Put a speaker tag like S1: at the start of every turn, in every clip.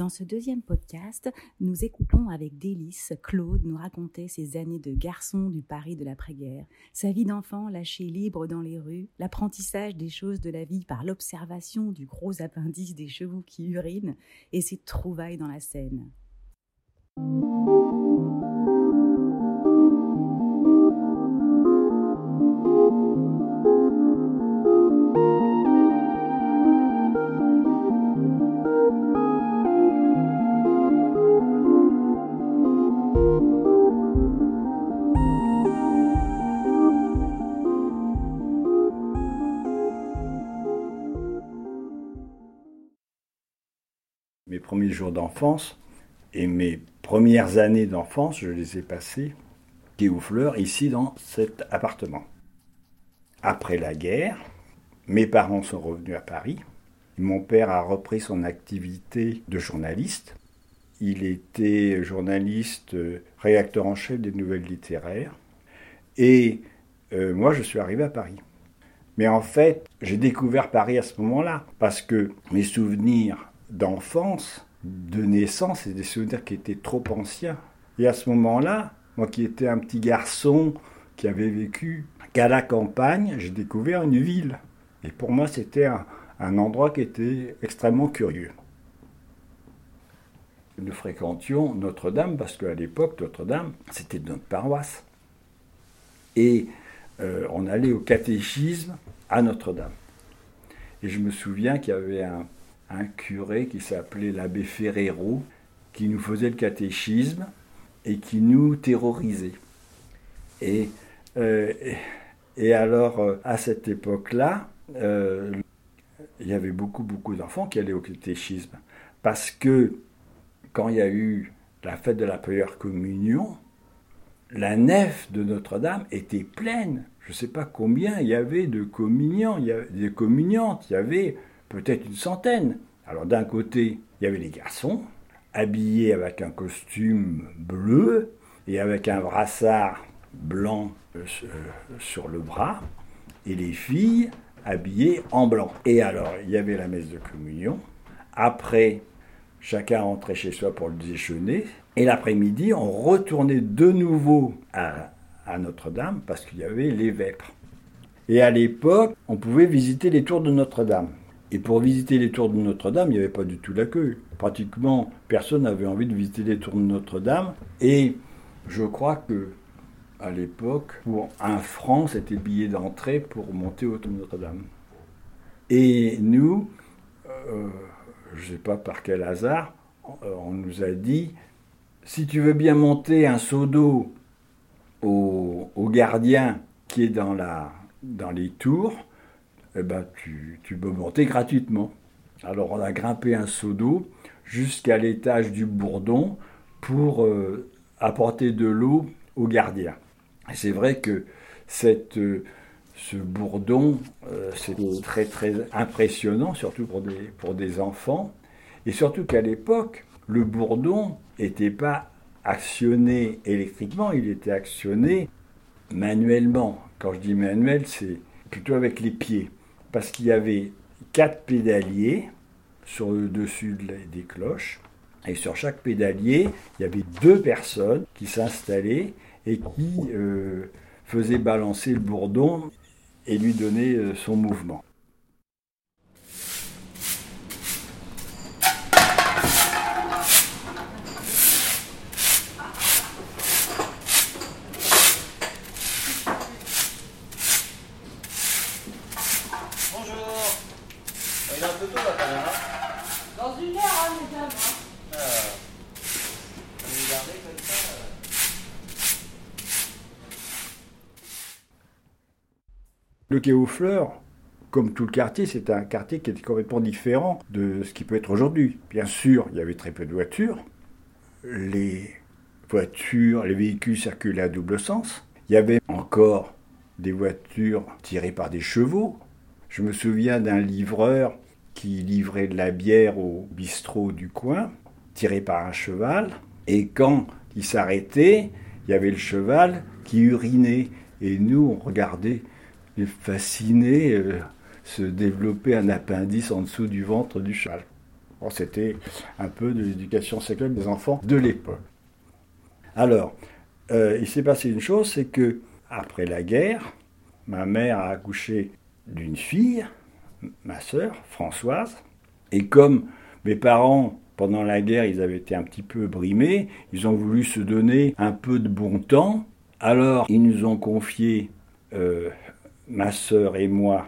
S1: Dans ce deuxième podcast, nous écoutons avec délice Claude nous raconter ses années de garçon du Paris de l'après-guerre, sa vie d'enfant lâché libre dans les rues, l'apprentissage des choses de la vie par l'observation du gros appendice des chevaux qui urinent et ses trouvailles dans la Seine.
S2: Premiers jours d'enfance et mes premières années d'enfance, je les ai passées pieds aux fleurs ici dans cet appartement. Après la guerre, mes parents sont revenus à Paris. Mon père a repris son activité de journaliste. Il était journaliste, réacteur en chef des nouvelles littéraires. Et euh, moi, je suis arrivé à Paris. Mais en fait, j'ai découvert Paris à ce moment-là, parce que mes souvenirs d'enfance, de naissance, et des souvenirs qui étaient trop anciens. Et à ce moment-là, moi qui étais un petit garçon qui avait vécu qu'à la campagne, j'ai découvert une ville. Et pour moi, c'était un, endroit qui était extrêmement curieux. Nous fréquentions Notre-Dame parce qu'à l'époque, Notre-Dame, c'était notre paroisse. Et euh, on allait au catéchisme à Notre-Dame. Et je me souviens qu'il y avait un, un curé qui s'appelait l'abbé Ferrero, qui nous faisait le catéchisme et qui nous terrorisait. Et, euh, et alors, euh, à cette époque-là, euh, il y avait beaucoup, beaucoup d'enfants qui allaient au catéchisme. Parce que quand il y a eu la fête de la première communion, la nef de Notre-Dame était pleine. Je ne sais pas combien il y avait de communiants, il y avait des communiantes, il y avait peut-être une centaine. Alors d'un côté, il y avait les garçons, habillés avec un costume bleu et avec un brassard blanc euh, euh, sur le bras, et les filles habillées en blanc. Et alors, il y avait la messe de communion. Après, chacun rentrait chez soi pour le déjeuner. Et l'après-midi, on retournait de nouveau à, à Notre-Dame parce qu'il y avait les vêpres. Et à l'époque, on pouvait visiter les tours de Notre-Dame. Et pour visiter les tours de Notre-Dame, il n'y avait pas du tout l'accueil. Pratiquement, personne n'avait envie de visiter les tours de Notre-Dame. Et je crois que à l'époque, pour un franc, c'était le billet d'entrée pour monter au tour de Notre-Dame. Et nous, euh, je ne sais pas par quel hasard, on nous a dit si tu veux bien monter un seau d'eau au, au, gardien qui est dans, la, dans les tours, eh ben, tu, peux monter gratuitement. Alors on a grimpé un seau d'eau jusqu'à l'étage du bourdon pour euh, apporter de l'eau aux gardiens. C'est vrai que cette, euh, ce bourdon, euh, c'est très très impressionnant, surtout pour des, pour des enfants. Et surtout qu'à l'époque, le bourdon n'était pas actionné électriquement, il était actionné manuellement. Quand je dis manuel, c'est plutôt avec les pieds parce qu'il y avait quatre pédaliers sur le dessus des cloches. Et sur chaque pédalier, il y avait deux personnes qui s'installaient et qui euh, faisaient balancer le bourdon et lui donnaient euh, son mouvement. Le quai aux fleurs, comme tout le quartier, c'était un quartier qui était complètement différent de ce qui peut être aujourd'hui. Bien sûr, il y avait très peu de voitures. Les voitures, les véhicules circulaient à double sens. Il y avait encore des voitures tirées par des chevaux. Je me souviens d'un livreur qui livrait de la bière au bistrot du coin, tiré par un cheval. Et quand il s'arrêtait, il y avait le cheval qui urinait. Et nous, on regardait fasciné, euh, se développer un appendice en dessous du ventre du cheval. C'était un peu de l'éducation sexuelle des enfants de l'époque. Alors, euh, il s'est passé une chose, c'est que après la guerre, ma mère a accouché d'une fille, ma sœur, Françoise, et comme mes parents, pendant la guerre, ils avaient été un petit peu brimés, ils ont voulu se donner un peu de bon temps, alors ils nous ont confié, euh, ma sœur et moi,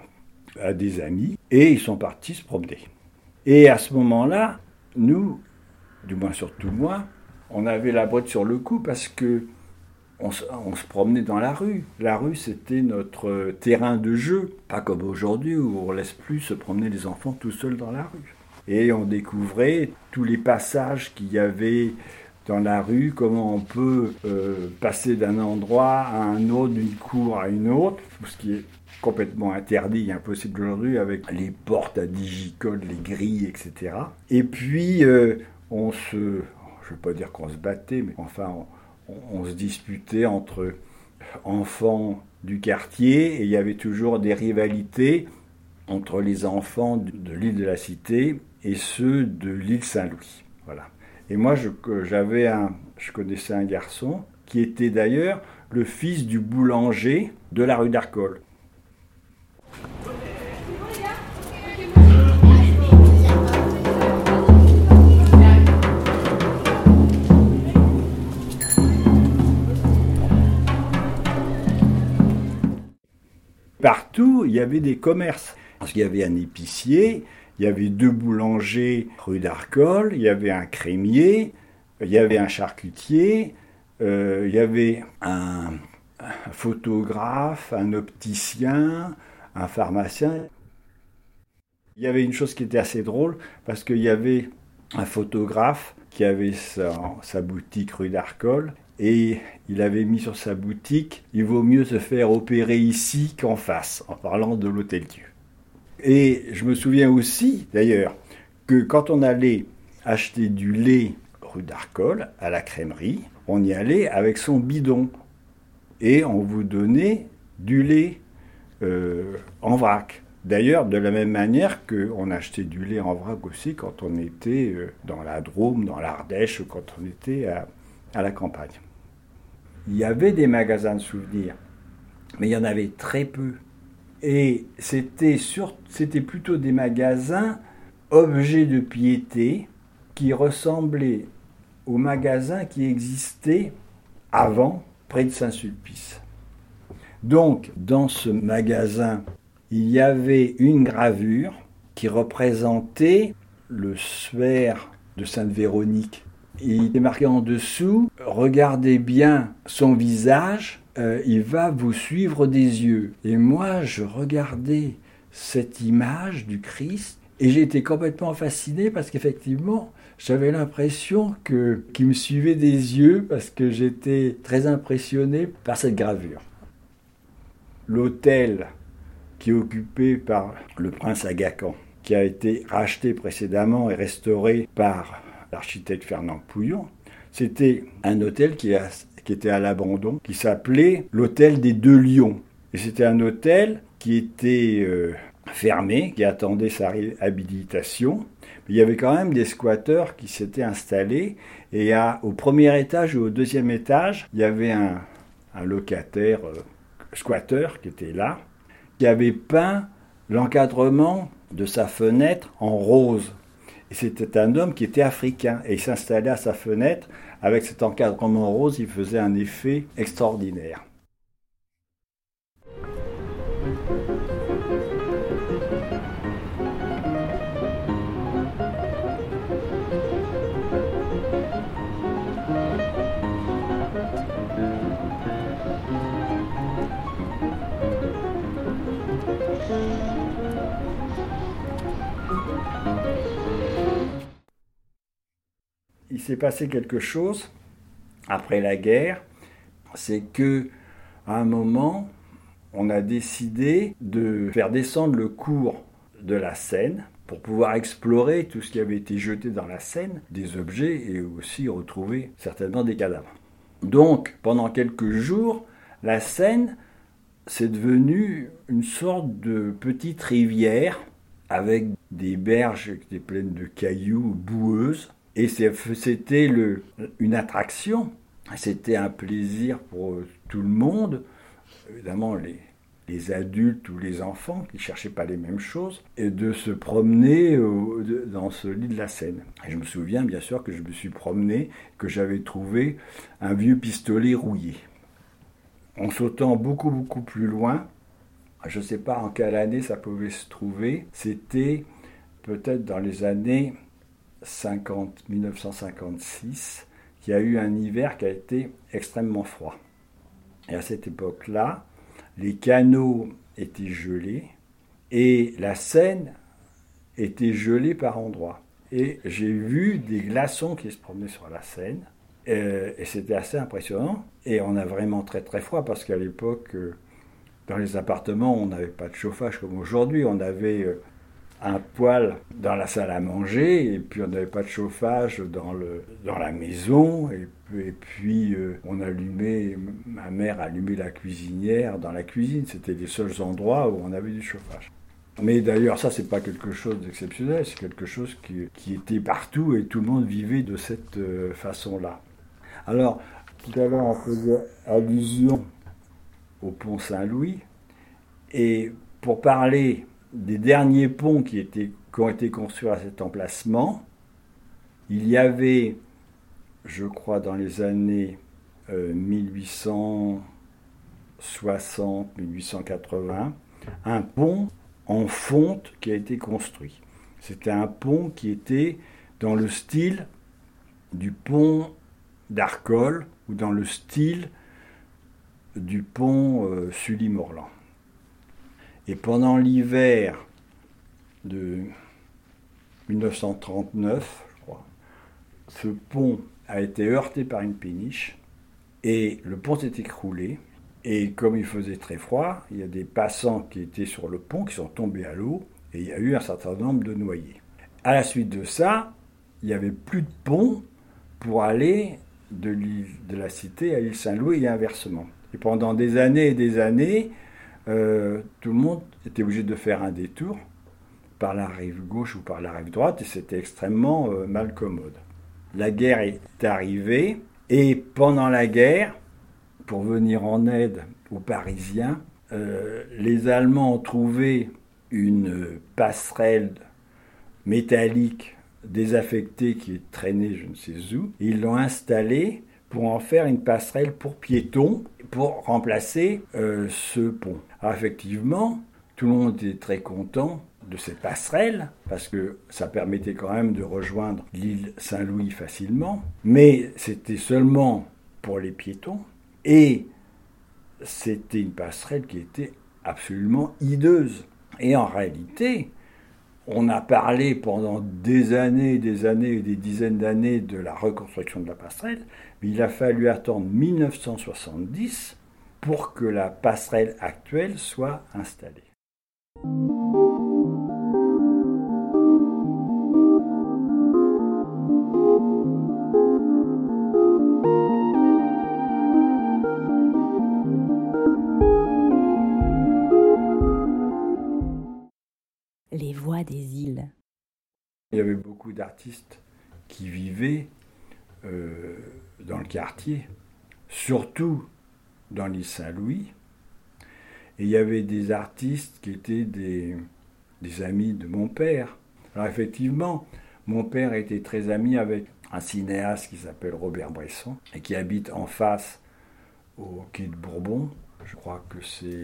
S2: à des amis, et ils sont partis se promener. Et à ce moment-là, nous, du moins surtout moi, on avait la boîte sur le cou parce que on se, promenait dans la rue. La rue, c'était notre terrain de jeu, pas comme aujourd'hui où on laisse plus se promener les enfants tout seuls dans la rue. Et on découvrait tous les passages qu'il y avait dans la rue, comment on peut euh, passer d'un endroit à un autre, d'une cour à une autre, ce qui est complètement interdit impossible aujourd'hui avec les portes à digicodes, les grilles, etc. Et puis, euh, on se, je ne veux pas dire qu'on se battait, mais enfin, on, se disputait entre enfants du quartier et il y avait toujours des rivalités entre les enfants de, l'île de la Cité et ceux de l'île Saint-Louis. Voilà. Et moi, j'avais un, je connaissais un garçon qui était d'ailleurs le fils du boulanger de la rue d'Arcole. Partout, il y avait des commerces. Parce qu'il y avait un épicier, il y avait deux boulangers rue d'Arcole, il y avait un crémier, il y avait un charcutier, euh, il y avait un photographe, un opticien, un pharmacien. Il y avait une chose qui était assez drôle, parce qu'il y avait un photographe qui avait sa, boutique rue d'Arcole, et il avait mis sur sa boutique Il vaut mieux se faire opérer ici qu'en face, en parlant de l'Hôtel Dieu. Et je me souviens aussi, d'ailleurs, que quand on allait acheter du lait rue d'Arcole, à la crèmerie, on y allait avec son bidon. Et on vous donnait du lait euh, en vrac. D'ailleurs, de la même manière qu'on achetait du lait en vrac aussi quand on était euh, dans la Drôme, dans l'Ardèche, quand on était à, à, la campagne. Il y avait des magasins de souvenirs, mais il y en avait très peu. Et c'était, c'était plutôt des magasins objets de piété qui ressemblaient aux magasins qui existaient avant, près de Saint-Sulpice. Donc, dans ce magasin, il y avait une gravure qui représentait le sphère de Sainte Véronique. Il était marqué en dessous, regardez bien son visage, euh, il va vous suivre des yeux. Et moi, je regardais cette image du Christ et j'étais complètement fasciné parce qu'effectivement, j'avais l'impression que qu'il me suivait des yeux parce que j'étais très impressionné par cette gravure l'hôtel qui est occupé par le prince Agacan, qui a été racheté précédemment et restauré par l'architecte Fernand Pouillon, c'était un hôtel qui, était à l'abandon, qui s'appelait l'hôtel des Deux Lions. Et c'était un hôtel qui était euh, fermé, qui attendait sa réhabilitation. il y avait quand même des squatteurs qui s'étaient installés. Et au premier étage ou au deuxième étage, il y avait un, locataire euh, squatter qui était là, qui avait peint l'encadrement de sa fenêtre en rose. C'était un homme qui était africain. Et il s'installait à sa fenêtre avec cet encadrement rose, il faisait un effet extraordinaire. Il s'est passé quelque chose après la guerre, c'est que à un moment, on a décidé de faire descendre le cours de la Seine pour pouvoir explorer tout ce qui avait été jeté dans la Seine, des objets et aussi retrouver certainement des cadavres. Donc, pendant quelques jours, la Seine, c'est devenu une sorte de petite rivière avec des berges qui étaient pleines de cailloux boueuses. Et c'était une attraction, c'était un plaisir pour tout le monde. Évidemment, les, adultes ou les enfants qui cherchaient pas les mêmes choses, et de se promener dans ce lit de la Seine. Et je me souviens bien sûr que je me suis promené, que j'avais trouvé un vieux pistolet rouillé. En sautant beaucoup beaucoup plus loin, je ne sais pas en quelle année ça pouvait se trouver, c'était peut-être dans les années 50, 1956, qu'il y a eu un hiver qui a été extrêmement froid. Et à cette époque-là, les canaux étaient gelés et la Seine était gelée par endroits. Et j'ai vu des glaçons qui se promenaient sur la Seine. Euh, et, c'était assez impressionnant. Et on a vraiment très très froid parce qu'à l'époque, euh, dans les appartements, on n'avait pas de chauffage comme aujourd'hui. On avait euh, un poêle dans la salle à manger et puis on n'avait pas de chauffage dans, le, dans la maison et, puis euh, on allumait, ma mère allumait la cuisinière dans la cuisine, c'était les seuls endroits où on avait du chauffage. Mais d'ailleurs ça c'est pas quelque chose d'exceptionnel, c'est quelque chose qui, qui, était partout et tout le monde vivait de cette euh, façon-là. Alors tout à l'heure on faisait allusion au pont Saint-Louis et pour parler des derniers ponts qui, ont été construits à cet emplacement, il y avait, je crois, dans les années 1860-1880, euh, un pont en fonte qui a été construit. C'était un pont qui était dans le style du pont d'Arcole ou dans le style du pont euh, Sully-Morland. Et pendant l'hiver de 1939, je crois, ce pont a été heurté par une péniche et le pont s'est écroulé. Et comme il faisait très froid, il y a des passants qui étaient sur le pont qui sont tombés à l'eau et il y a eu un certain nombre de noyés. À la suite de ça, il n'y avait plus de pont pour aller de de la Cité à l'île Saint-Louis et inversement. Et pendant des années et des années, euh, tout le monde était obligé de faire un détour par la rive gauche ou par la rive droite et c'était extrêmement euh, mal commode. La guerre est arrivée et pendant la guerre, pour venir en aide aux Parisiens, euh, les Allemands ont trouvé une passerelle métallique désaffectée qui est traînée je ne sais où. ils l'ont installée pour en faire une passerelle pour piétons pour remplacer ce pont. Alors effectivement, tout le monde était très content de cette passerelle, parce que ça permettait quand même de rejoindre l'île Saint-Louis facilement, mais c'était seulement pour les piétons, et c'était une passerelle qui était absolument hideuse. Et en réalité, on a parlé pendant des années, des années et des dizaines d'années de la reconstruction de la passerelle, mais il a fallu attendre 1970 pour que la passerelle actuelle soit installée.
S1: Les voix des îles.
S2: Il y avait beaucoup d'artistes qui vivaient euh, dans le quartier, surtout dans l'île Saint-Louis. Et il y avait des artistes qui étaient des, des amis de mon père. Alors effectivement, mon père était très ami avec un cinéaste qui s'appelle Robert Bresson et qui habite en face au quai de Bourbon. Je crois que c'est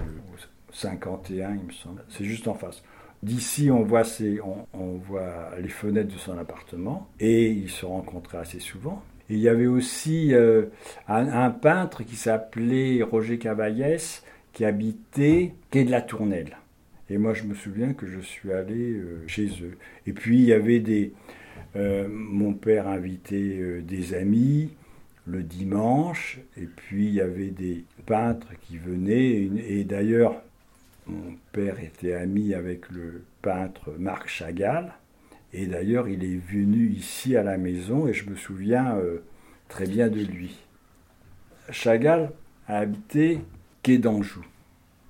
S2: 51, il me semble. C'est juste en face. D'ici, on voit, on, on voit les fenêtres de son appartement et ils se rencontraient assez souvent il y avait aussi euh, un, peintre qui s'appelait Roger Cavaillès, qui habitait quai de la Tournelle. Et moi, je me souviens que je suis allé euh, chez eux. Et puis, il y avait des. Euh, mon père invitait des amis le dimanche, et puis il y avait des peintres qui venaient. Et, d'ailleurs, mon père était ami avec le peintre Marc Chagall. Et d'ailleurs, il est venu ici à la maison et je me souviens euh, très bien de lui. Chagall a habité quai d'Anjou.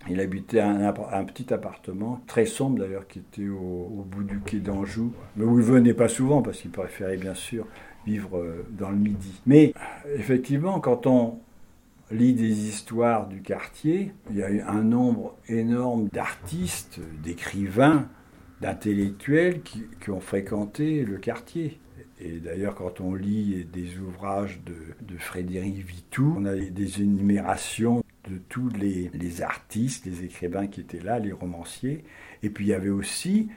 S2: Il habitait un, petit appartement, très sombre d'ailleurs, qui était au, bout du quai d'Anjou, mais où il venait pas souvent parce qu'il préférait bien sûr vivre euh, dans le Midi. Mais effectivement, quand on lit des histoires du quartier, il y a eu un nombre énorme d'artistes, d'écrivains, d'intellectuels qui, ont fréquenté le quartier. Et d'ailleurs, quand on lit des ouvrages de, Frédéric Vitou, on a des énumérations de tous les, artistes, les écrivains qui étaient là, les romanciers. Et puis il y avait aussi,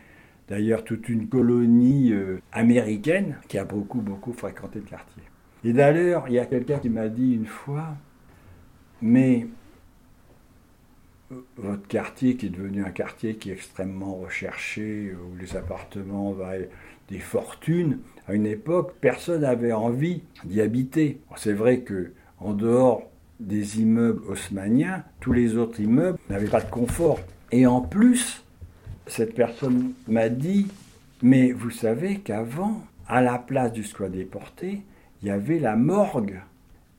S2: d'ailleurs, toute une colonie euh, américaine qui a beaucoup, beaucoup fréquenté le quartier. Et d'ailleurs, il y a quelqu'un qui m'a dit une fois, mais votre quartier qui est devenu un quartier qui est extrêmement recherché, où les appartements valent des fortunes, à une époque, personne n'avait envie d'y habiter. C'est vrai que en dehors des immeubles haussmanniens, tous les autres immeubles n'avaient pas de confort. Et en plus, cette personne m'a dit, mais vous savez qu'avant, à la place du squat déporté, il y avait la morgue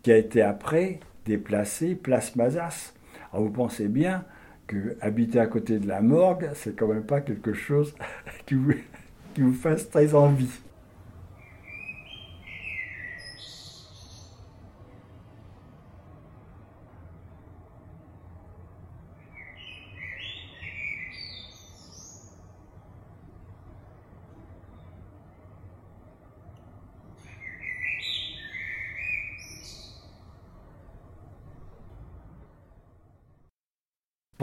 S2: qui a été après déplacée place Mazas. Alors vous pensez bien que habiter à côté de la morgue, c'est quand même pas quelque chose qui vous, qui vous fasse très envie.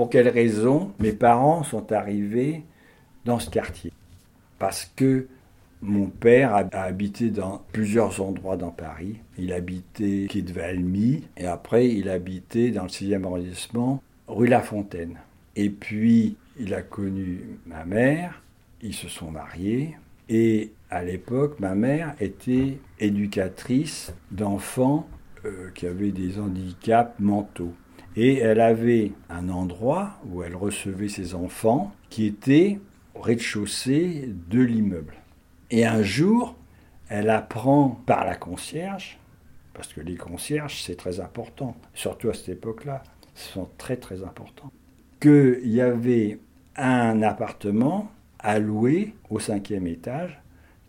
S2: Pour quelle raison mes parents sont arrivés dans ce quartier? Parce que mon père a, habité dans plusieurs endroits dans Paris. Il habitait quai de Valmy et après il habitait dans le 6e arrondissement, rue La Fontaine. Et puis il a connu ma mère, ils se sont mariés et à l'époque ma mère était éducatrice d'enfants euh, qui avaient des handicaps mentaux. Et elle avait un endroit où elle recevait ses enfants qui était au rez-de-chaussée de l'immeuble. Et un jour, elle apprend par la concierge, parce que les concierges, c'est très important, surtout à cette époque-là, ce sont très très importants, qu'il y avait un appartement à louer au cinquième étage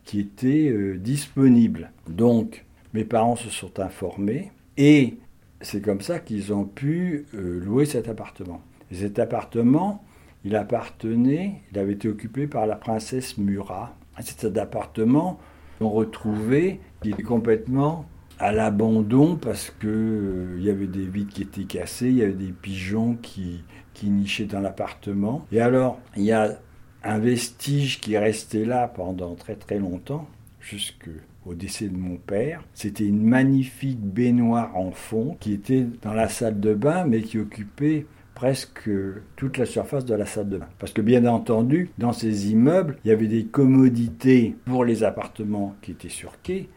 S2: qui était euh, disponible. Donc, mes parents se sont informés et c'est comme ça qu'ils ont pu euh, louer cet appartement. cet appartement, il appartenait, il avait été occupé par la princesse Murat. Cet appartement, on retrouvait, il était complètement à l'abandon parce que euh, y avait des vitres qui étaient cassées, il y avait des pigeons qui, qui nichaient dans l'appartement. Et alors, il y a un vestige qui est resté là pendant très très longtemps, jusque au décès de mon père. C'était une magnifique baignoire en fond qui était dans la salle de bain, mais qui occupait presque toute la surface de la salle de bain. Parce que bien entendu, dans ces immeubles, il y avait des commodités pour les appartements qui étaient sur quai,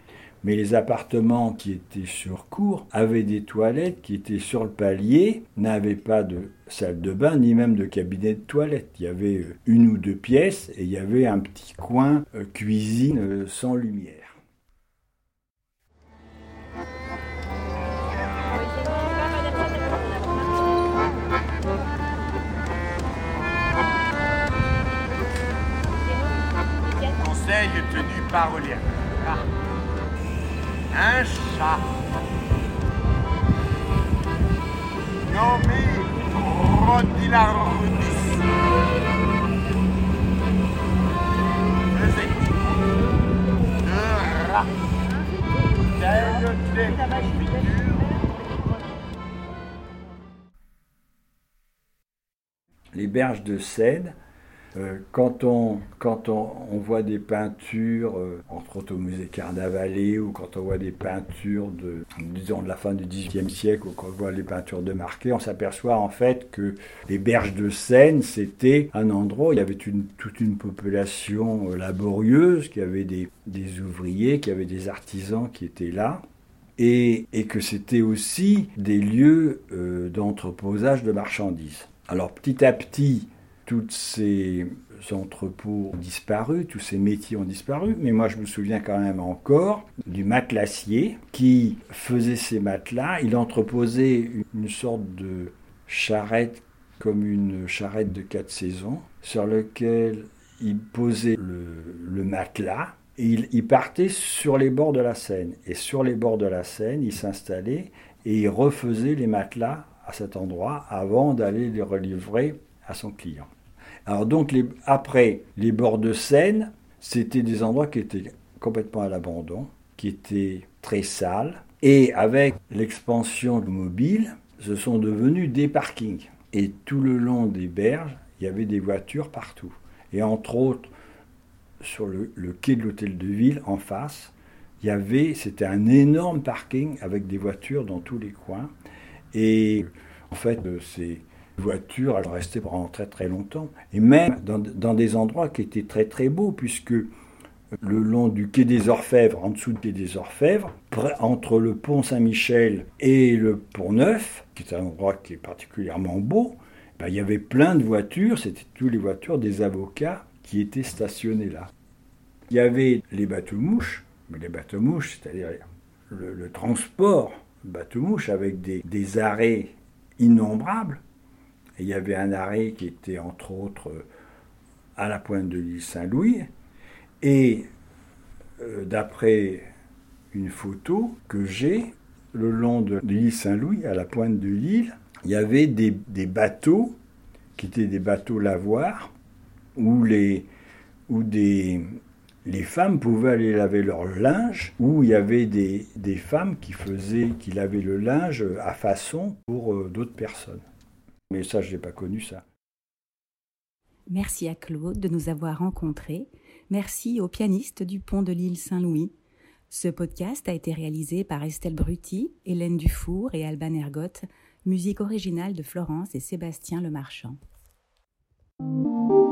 S2: mais les appartements qui étaient sur cour avaient des toilettes qui étaient sur le palier, n'avaient pas de salle de bain ni même de cabinet de toilette. Il y avait une ou deux pièces et il y avait un petit coin euh, cuisine euh, sans lumière.
S3: Tenu par les Un chat. Nommé Rodilarudis. Faisait de rats tels des
S2: Les berges de Seine euh, quand on, quand on, on, voit des peintures, euh, entre autres au musée Carnavalet, ou quand on voit des peintures de, disons, de la fin du XVIIIe siècle, ou quand on voit les peintures de Marquet, on s'aperçoit en fait que les berges de Seine, c'était un endroit où il y avait toute une population euh, laborieuse, qui avait des, des ouvriers, qui avait des artisans qui étaient là. Et, et que c'était aussi des lieux d'entreposage de marchandises. Alors petit à petit, tous ces entrepôts ont disparu, tous ces métiers ont disparu, mais moi je me souviens quand même encore du matelassier qui faisait ces matelas, il entreposait une sorte de charrette comme une charrette de quatre saisons sur lequel il posait le, matelas et il, il, partait sur les bords de la Seine. Et sur les bords de la Seine, il s'installait et il refaisait les matelas à cet endroit avant d'aller les relivrer à son client. Alors donc après les bords de Seine, c'était des endroits qui étaient complètement à l'abandon, qui étaient très sales. Et avec l'expansion mobile, ce sont devenus des parkings. Et tout le long des berges, il y avait des voitures partout. Et entre autres, sur le, quai de l'hôtel de ville, en face, il y avait, c'était un énorme parking avec des voitures dans tous les coins. Et en fait, ces voitures, elles restaient pendant très très longtemps. Et même dans, des endroits qui étaient très très beaux, puisque le long du quai des Orfèvres, en dessous du quai des Orfèvres, entre le pont Saint-Michel et le pont Neuf, qui est un endroit qui est particulièrement beau, ben, il y avait plein de voitures, c'était toutes les voitures des avocats qui étaient stationnés là. Il y avait les bateaux-mouches, mais les bateaux-mouches, c'est-à-dire le, transport bateaux-mouches avec des, arrêts innombrables. Il y avait un arrêt qui était entre autres à la pointe de l'île Saint-Louis, et euh, d'après une photo que j'ai, le long de l'île Saint-Louis, à la pointe de l'île, il y avait des, bateaux qui étaient des bateaux lavoirs où les, femmes pouvaient aller laver leur linge, où il y avait des, des femmes qui faisaient, qui lavaient le linge à façon pour euh, d'autres personnes. Mais ça, je n'ai pas connu ça.
S1: Merci à Claude de nous avoir rencontrés. Merci au pianiste du pont de l'île Saint-Louis. Ce podcast a été réalisé par Estelle Brutti, Hélène Dufour et Alban Ergotte, musique originale de Florence et Sébastien Lemarchand. Marchand.